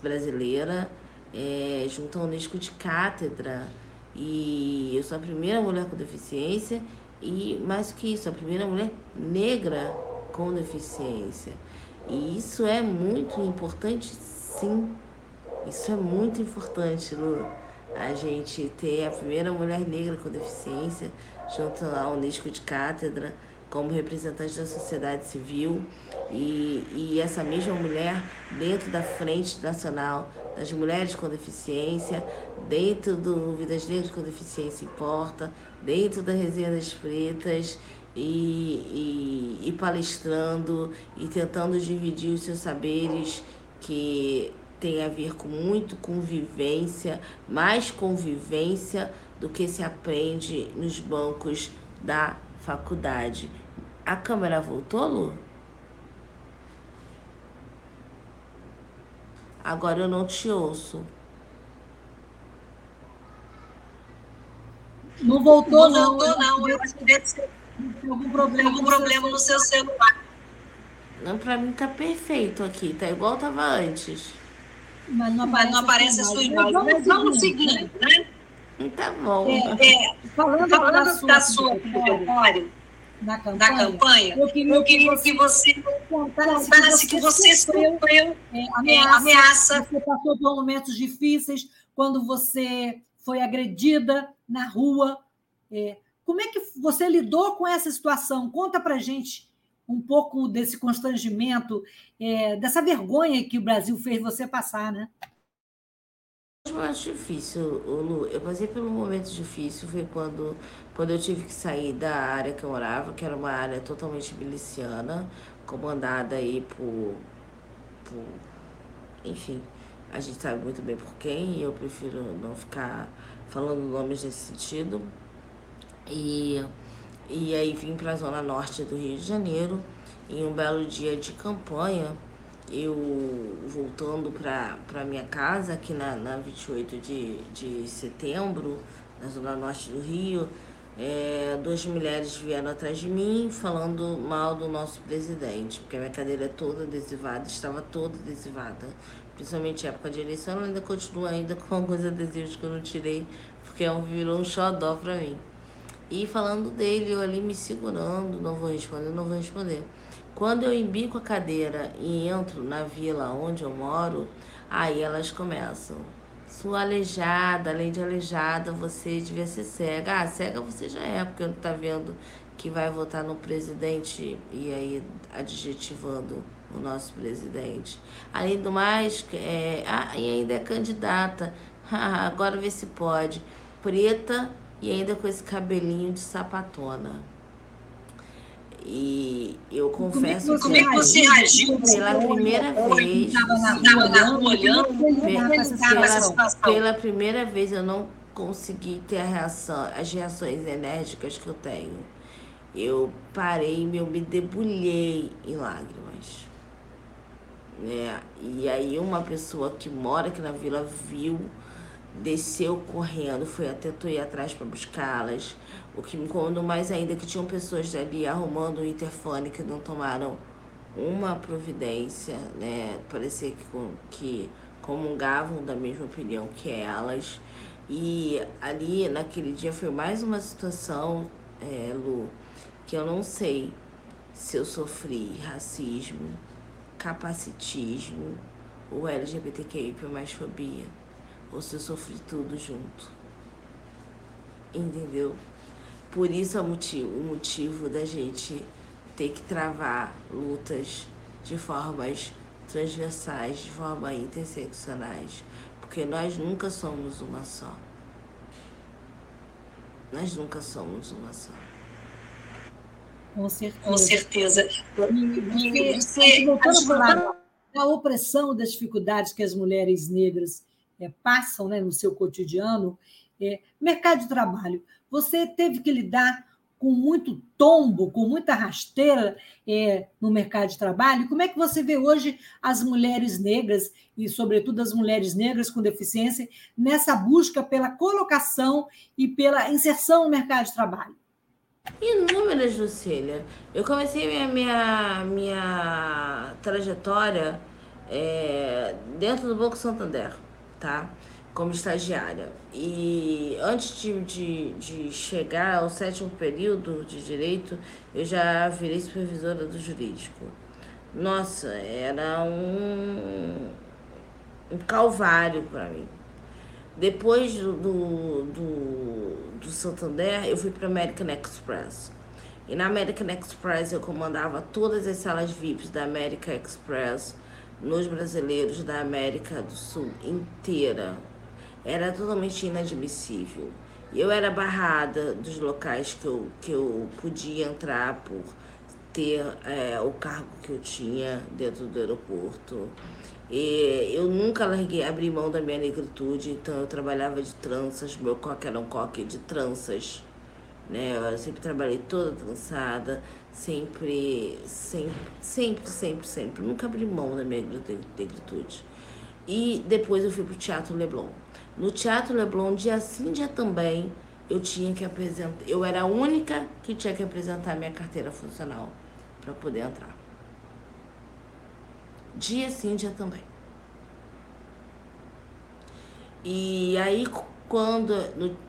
brasileira, é, junto à Unesco de cátedra. E eu sou a primeira mulher com deficiência e, mais que isso, a primeira mulher negra com deficiência. E isso é muito importante, sim. Isso é muito importante, Lu. A gente ter a primeira mulher negra com deficiência junto à Unesco de cátedra como representante da sociedade civil e, e essa mesma mulher dentro da Frente Nacional das Mulheres com Deficiência, dentro do Vidas Negras com Deficiência Importa, dentro da Resenha das Pretas e, e, e palestrando e tentando dividir os seus saberes que tem a ver com muito convivência, mais convivência do que se aprende nos bancos da faculdade. A câmera voltou, Lu? Agora eu não te ouço. Não voltou, não. Voltou, não. Eu acho que deve ser algum problema, algum problema no seu celular. Não, pra mim tá perfeito aqui. Tá igual tava antes. Mas não aparece, Mas não aparece a sua imagem. Vamos, vamos seguindo, né? Tá bom. É, é, falando, falando da sua trajetória na campanha, campanha eu queria, eu queria que, você, que você contasse que você sofreu é, ameaça, ameaça. Você passou por momentos difíceis quando você foi agredida na rua. É, como é que você lidou com essa situação? Conta para gente um pouco desse constrangimento, é, dessa vergonha que o Brasil fez você passar, né? Mais difícil, Lu. Eu passei por um momento difícil, foi quando, quando eu tive que sair da área que eu morava, que era uma área totalmente miliciana, comandada aí por, por enfim, a gente sabe muito bem por quem, e eu prefiro não ficar falando nomes nesse sentido. E, e aí vim para a zona norte do Rio de Janeiro, em um belo dia de campanha, eu voltando para minha casa, aqui na, na 28 de, de setembro, na zona norte do Rio, é, duas mulheres vieram atrás de mim falando mal do nosso presidente, porque a minha cadeira é toda adesivada, estava toda adesivada. Principalmente época de eleição, ela ainda continua ainda com alguns adesivos que eu não tirei, porque é virou um xodó para mim. E falando dele, eu ali me segurando, não vou responder, não vou responder. Quando eu embico a cadeira e entro na vila onde eu moro, aí elas começam. Sua aleijada, além de aleijada, você devia ser cega. Ah, cega você já é, porque não tá vendo que vai votar no presidente e aí adjetivando o nosso presidente. Além do mais, é, ah, e ainda é candidata. Agora vê se pode. Preta e ainda com esse cabelinho de sapatona. E eu confesso como é que você reagiu pela primeira vez. Estava na rua olhando, pela, pela primeira vez eu não consegui ter a reação, as reações enérgicas que eu tenho. Eu parei, eu me debulhei em lágrimas. Né? E aí uma pessoa que mora aqui na vila viu desceu correndo, foi até tu ir atrás para buscá-las. O que me incomodou mais ainda é que tinham pessoas ali arrumando o interfone que não tomaram uma providência, né? Parecia que, que comungavam da mesma opinião que elas. E ali, naquele dia, foi mais uma situação, é, Lu, que eu não sei se eu sofri racismo, capacitismo ou LGBTQI mais fobia você sofre tudo junto. Entendeu? Por isso é o motivo, o motivo da gente ter que travar lutas de formas transversais, de forma interseccionais, porque nós nunca somos uma só. Nós nunca somos uma só. Com certeza. Com certeza. E, você, voltando da opressão, das dificuldades que as mulheres negras é, passam né, no seu cotidiano. É, mercado de trabalho, você teve que lidar com muito tombo, com muita rasteira é, no mercado de trabalho. Como é que você vê hoje as mulheres negras, e sobretudo as mulheres negras com deficiência, nessa busca pela colocação e pela inserção no mercado de trabalho? Inúmeras, Lucília. Eu comecei minha, minha, minha trajetória é, dentro do Banco Santander tá? Como estagiária. E antes de, de, de chegar ao sétimo período de direito, eu já virei supervisora do jurídico. Nossa, era um, um calvário para mim. Depois do, do, do, Santander, eu fui para American Express. E na American Express eu comandava todas as salas VIPs da American Express nos brasileiros da América do Sul inteira. Era totalmente inadmissível. Eu era barrada dos locais que eu, que eu podia entrar por ter é, o cargo que eu tinha dentro do aeroporto. E eu nunca larguei, abri mão da minha negritude, então eu trabalhava de tranças, meu coque era um coque de tranças. Né? Eu sempre trabalhei toda trançada sempre, sempre, sempre, sempre, sempre. Nunca abri mão da minha negritude. E depois eu fui pro Teatro Leblon. No Teatro Leblon, dia sim, dia também, eu tinha que apresentar. Eu era a única que tinha que apresentar minha carteira funcional para poder entrar. Dia sim, dia também. E aí, quando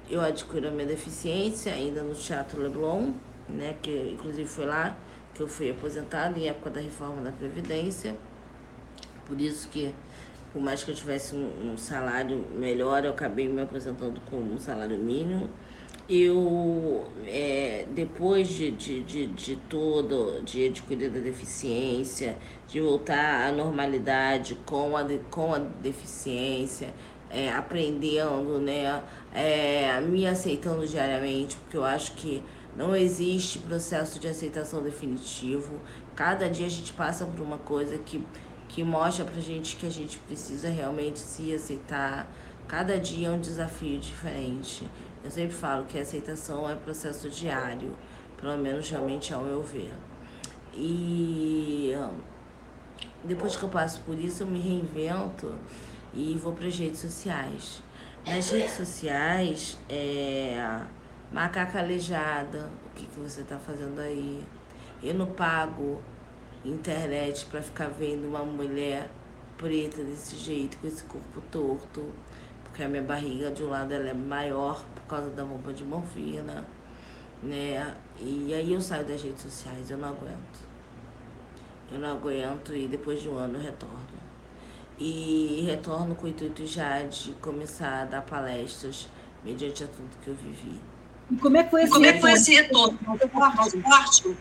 eu adquiri a minha deficiência, ainda no Teatro Leblon, né? Que inclusive foi lá que eu fui aposentada em época da reforma da Previdência. Por isso que, por mais que eu tivesse um, um salário melhor, eu acabei me aposentando com um salário mínimo. Eu, é, depois de, de, de, de todo, de adquirir a deficiência, de voltar à normalidade com a, com a deficiência, é, aprendendo, né, é, me aceitando diariamente, porque eu acho que não existe processo de aceitação definitivo. Cada dia a gente passa por uma coisa que, que mostra pra gente que a gente precisa realmente se aceitar. Cada dia é um desafio diferente. Eu sempre falo que a aceitação é processo diário, pelo menos realmente ao meu ver. E depois que eu passo por isso, eu me reinvento e vou para as redes sociais. Nas redes sociais, é Macaca aleijada, o que, que você está fazendo aí? Eu não pago internet para ficar vendo uma mulher preta desse jeito, com esse corpo torto, porque a minha barriga de um lado ela é maior por causa da bomba de morfina, né? E aí eu saio das redes sociais, eu não aguento. Eu não aguento e depois de um ano eu retorno. e retorno com o intuito já de começar a dar palestras mediante a tudo que eu vivi. E como é que foi esse, como é que foi esse retorno? Forte?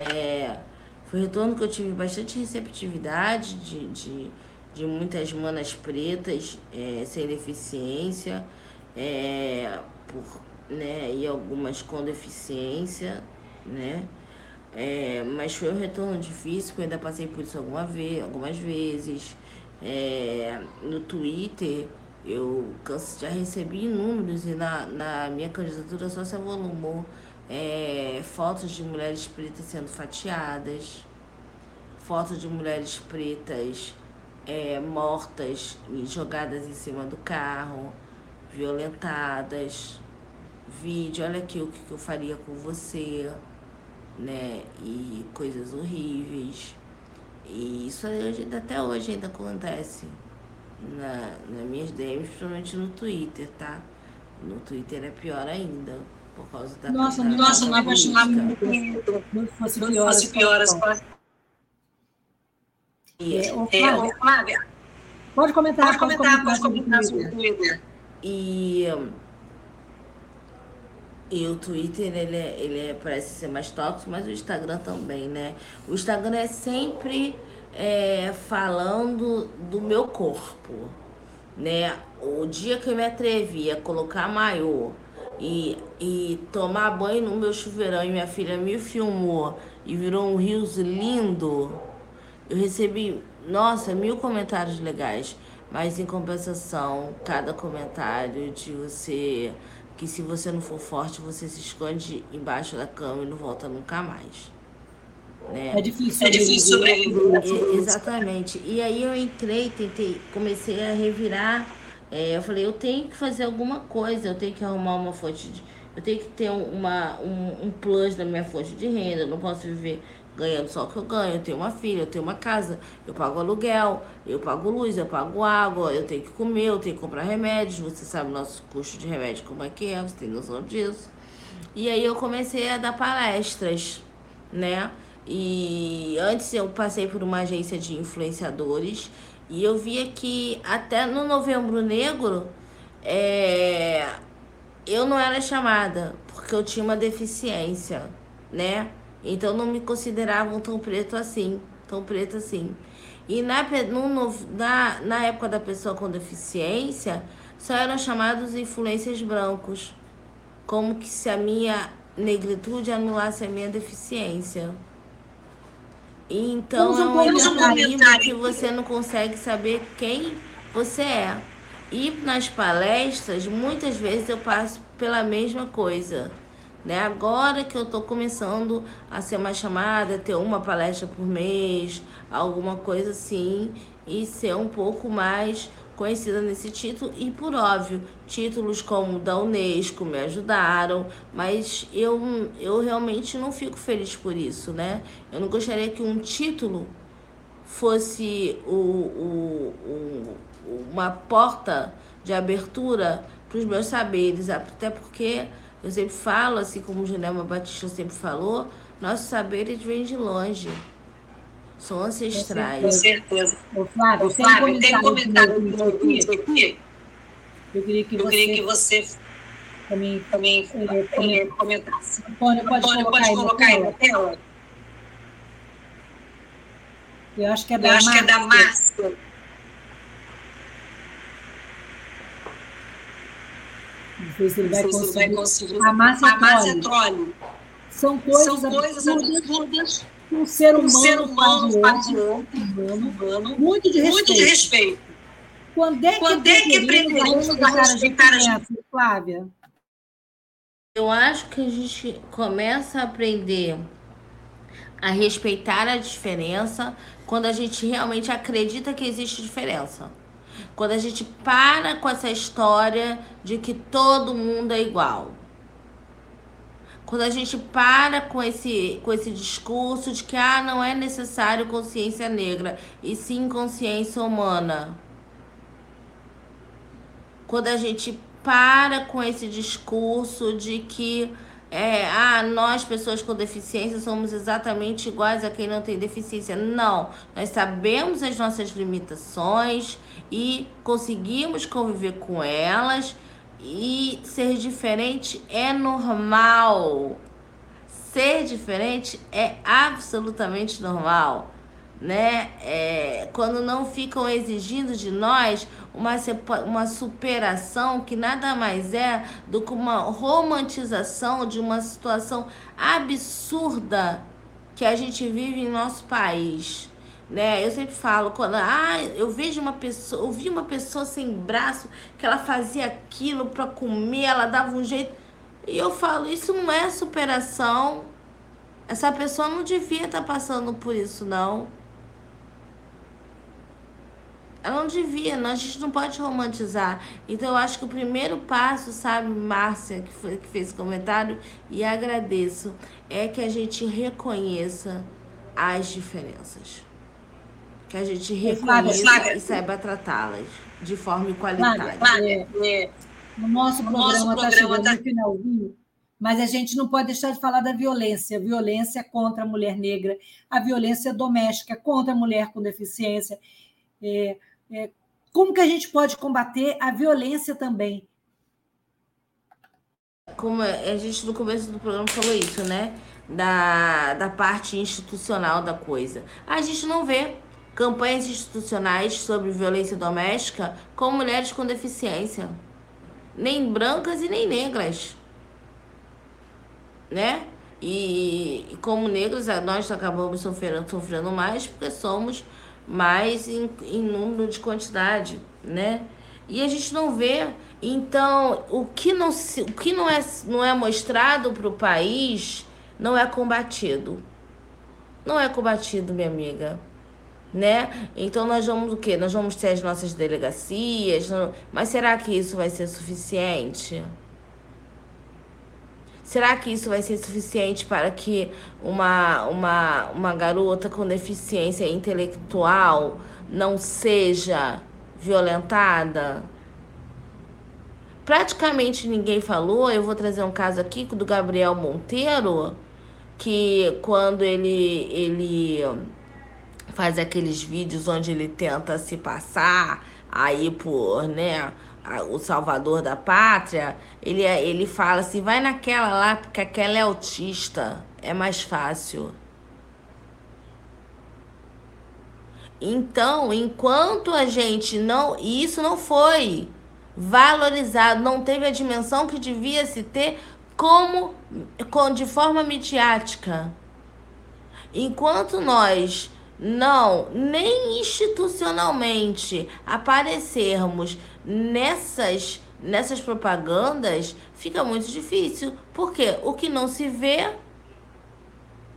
É, foi um retorno que eu tive bastante receptividade de, de, de muitas manas pretas é, sem deficiência, é, por, né, e algumas com deficiência, né? É, mas foi um retorno difícil, eu ainda passei por isso alguma vez, algumas vezes. É, no Twitter, eu já recebi inúmeros e na, na minha candidatura só se avolumou é, fotos de mulheres pretas sendo fatiadas, fotos de mulheres pretas é, mortas e jogadas em cima do carro, violentadas, vídeo, olha aqui o que eu faria com você né? E coisas horríveis. E isso até hoje ainda acontece na, nas minhas DMs, principalmente no Twitter, tá? No Twitter é pior ainda, por causa da. Nossa, da, nossa, não imaginava não fosse pior, fosse pior as coisas. É, é, Flávia, pode comentar, pode comentar, pode comentar sobre o Twitter. E e o Twitter, ele, é, ele é, parece ser mais tóxico, mas o Instagram também, né? O Instagram é sempre é, falando do meu corpo, né? O dia que eu me atrevi a colocar maiô e, e tomar banho no meu chuveirão e minha filha me filmou e virou um rios lindo, eu recebi, nossa, mil comentários legais. Mas em compensação, cada comentário de você que se você não for forte, você se esconde embaixo da cama e não volta nunca mais. Né? É difícil. É difícil sobreviver. exatamente. E aí eu entrei, tentei, comecei a revirar. É, eu falei, eu tenho que fazer alguma coisa, eu tenho que arrumar uma fonte de. Eu tenho que ter uma, um, um plus na minha fonte de renda, eu não posso viver ganhando só o que eu ganho. Eu tenho uma filha, eu tenho uma casa, eu pago aluguel, eu pago luz, eu pago água, eu tenho que comer, eu tenho que comprar remédios. Você sabe o nosso custo de remédio como é que é, você tem noção disso. E aí eu comecei a dar palestras, né? E antes eu passei por uma agência de influenciadores e eu via que até no Novembro Negro é, eu não era chamada porque eu tinha uma deficiência, né? Então não me consideravam tão preto assim, tão preto assim. E na, no, na, na época da pessoa com deficiência, só eram chamados influências brancos. Como que se a minha negritude anulasse a minha deficiência. Então é um mecanismo que você não consegue saber quem você é. E nas palestras, muitas vezes eu passo pela mesma coisa. Né? Agora que eu estou começando a ser mais chamada, ter uma palestra por mês, alguma coisa assim, e ser um pouco mais conhecida nesse título e por óbvio títulos como da Unesco me ajudaram mas eu, eu realmente não fico feliz por isso né eu não gostaria que um título fosse o, o, o uma porta de abertura para os meus saberes até porque eu sempre falo, assim como Junelma Batista sempre falou, nossos saberes vêm de longe. São ancestrais. Com certeza. Ô, Flávio, Ô, Flávio tem um comentário aqui. Eu queria que, eu você, queria que você também, também é, comentasse. Antônio, pode Antônio, colocar, pode colocar aí na tela? Eu acho que é da Eu acho que é da Márcia. Não sei se ele vai, conseguir. vai conseguir. A massa, a massa é trole. São coisas, São coisas absurdas um ser humano, um ser humano faz humano, muito de respeito. Muito de respeito. Quando é que, Quando é que preferimos respeitar a gente? Flávia? Eu acho que a gente começa a aprender a respeitar a diferença quando a gente realmente acredita que existe diferença. Quando a gente para com essa história de que todo mundo é igual. Quando a gente para com esse, com esse discurso de que ah, não é necessário consciência negra, e sim consciência humana. Quando a gente para com esse discurso de que é, ah, nós, pessoas com deficiência, somos exatamente iguais a quem não tem deficiência. Não, nós sabemos as nossas limitações e conseguimos conviver com elas e ser diferente é normal. Ser diferente é absolutamente normal né? É, quando não ficam exigindo de nós uma, uma superação que nada mais é do que uma romantização de uma situação absurda que a gente vive em nosso país. Né? Eu sempre falo, quando ah, eu vejo uma pessoa, eu vi uma pessoa sem braço, que ela fazia aquilo para comer, ela dava um jeito. E eu falo, isso não é superação. Essa pessoa não devia estar tá passando por isso, não. Ela não devia, não, a gente não pode romantizar. Então, eu acho que o primeiro passo, sabe, Márcia, que, foi, que fez esse comentário, e agradeço, é que a gente reconheça as diferenças. Que a gente reconheça Flávia, e saiba tratá-las de forma igualitária. Flávia, é, no nosso no programa está chegando tá... no finalzinho, mas a gente não pode deixar de falar da violência. A violência contra a mulher negra, a violência doméstica contra a mulher com deficiência. É, é, como que a gente pode combater a violência também? Como a gente no começo do programa falou isso, né? Da, da parte institucional da coisa. A gente não vê campanhas institucionais sobre violência doméstica com mulheres com deficiência, nem brancas e nem negras, né? E, e como negros, nós acabamos sofrendo, sofrendo mais porque somos mais em, em número de quantidade, né? E a gente não vê. Então, o que não, se, o que não, é, não é mostrado para o país não é combatido. Não é combatido, minha amiga. Né? Então nós vamos o quê? Nós vamos ter as nossas delegacias, mas será que isso vai ser suficiente? Será que isso vai ser suficiente para que uma, uma, uma garota com deficiência intelectual não seja violentada? Praticamente ninguém falou. Eu vou trazer um caso aqui do Gabriel Monteiro, que quando ele, ele faz aqueles vídeos onde ele tenta se passar aí por, né? o salvador da pátria, ele, é, ele fala assim: vai naquela lá, porque aquela é autista, é mais fácil. Então, enquanto a gente não. E isso não foi valorizado, não teve a dimensão que devia se ter como com, de forma midiática. Enquanto nós não, nem institucionalmente aparecermos nessas nessas propagandas, fica muito difícil. Porque o que não se vê,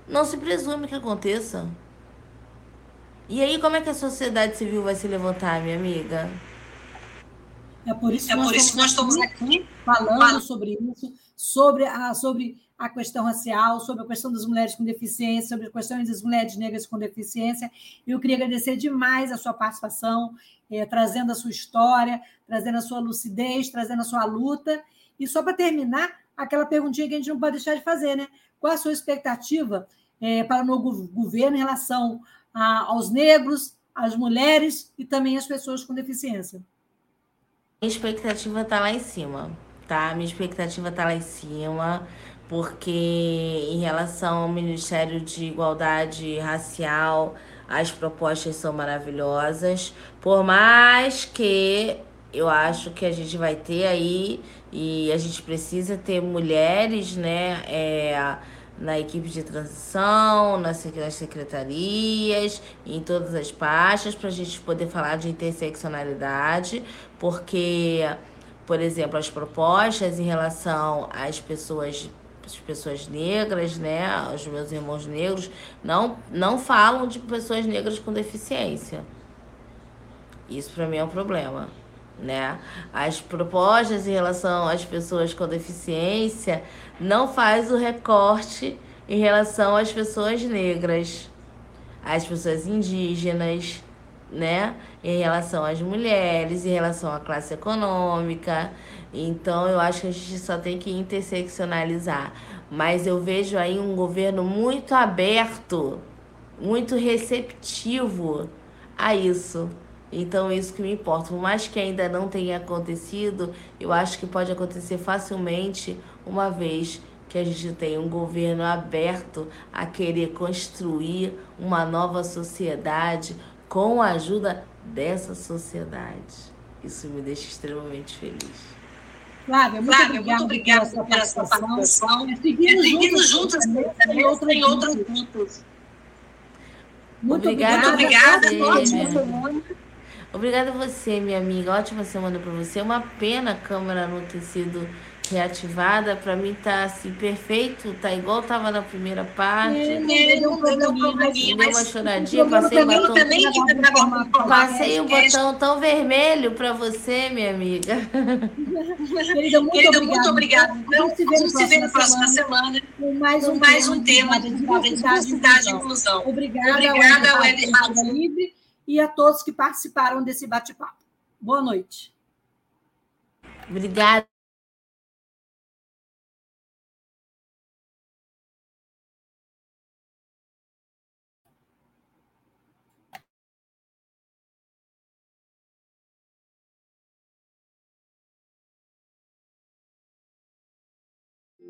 não se presume que aconteça. E aí, como é que a sociedade civil vai se levantar, minha amiga? É por isso que, é nós, por isso nós estamos aqui falando sobre isso, sobre a, sobre a questão racial, sobre a questão das mulheres com deficiência, sobre a questão das mulheres negras com deficiência. Eu queria agradecer demais a sua participação, é, trazendo a sua história, trazendo a sua lucidez, trazendo a sua luta. E só para terminar, aquela perguntinha que a gente não pode deixar de fazer, né? Qual a sua expectativa é, para o novo governo em relação a, aos negros, às mulheres e também às pessoas com deficiência? Minha expectativa está lá em cima, tá? Minha expectativa está lá em cima porque em relação ao Ministério de Igualdade Racial, as propostas são maravilhosas, por mais que eu acho que a gente vai ter aí e a gente precisa ter mulheres, né, é, na equipe de transição, nas secretarias, em todas as pastas, para a gente poder falar de interseccionalidade, porque, por exemplo, as propostas em relação às pessoas as pessoas negras, né, os meus irmãos negros, não, não falam de pessoas negras com deficiência. Isso para mim é um problema, né? As propostas em relação às pessoas com deficiência não faz o recorte em relação às pessoas negras, às pessoas indígenas, né? Em relação às mulheres, em relação à classe econômica. Então, eu acho que a gente só tem que interseccionalizar. mas eu vejo aí um governo muito aberto, muito receptivo a isso. Então, isso que me importa. Por mais que ainda não tenha acontecido, eu acho que pode acontecer facilmente, uma vez que a gente tem um governo aberto a querer construir uma nova sociedade com a ajuda dessa sociedade. Isso me deixa extremamente feliz. Flávia, muito Flávia, obrigada, muito obrigada pela, pela sua participação. É, seguimos, juntos, juntos também, em outros grupos. Muito obrigada, obrigada. obrigada. Obrigada a você, minha amiga. Ótima semana para você. É uma pena a câmera não ter sido reativada, para mim tá assim, perfeito, tá igual tava na primeira parte. É, deu um uma choradinha, passei o botão. Também, passei o botão tão vermelho para você, minha amiga. Querida, muito Querida, muito obrigada. Então, se vê na próxima semana com mais um, mais um tema de diversidade e inclusão. Obrigada, obrigada Web Livre e a todos que participaram desse bate-papo. Boa noite. Obrigada.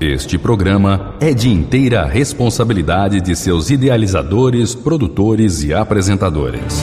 Este programa é de inteira responsabilidade de seus idealizadores, produtores e apresentadores.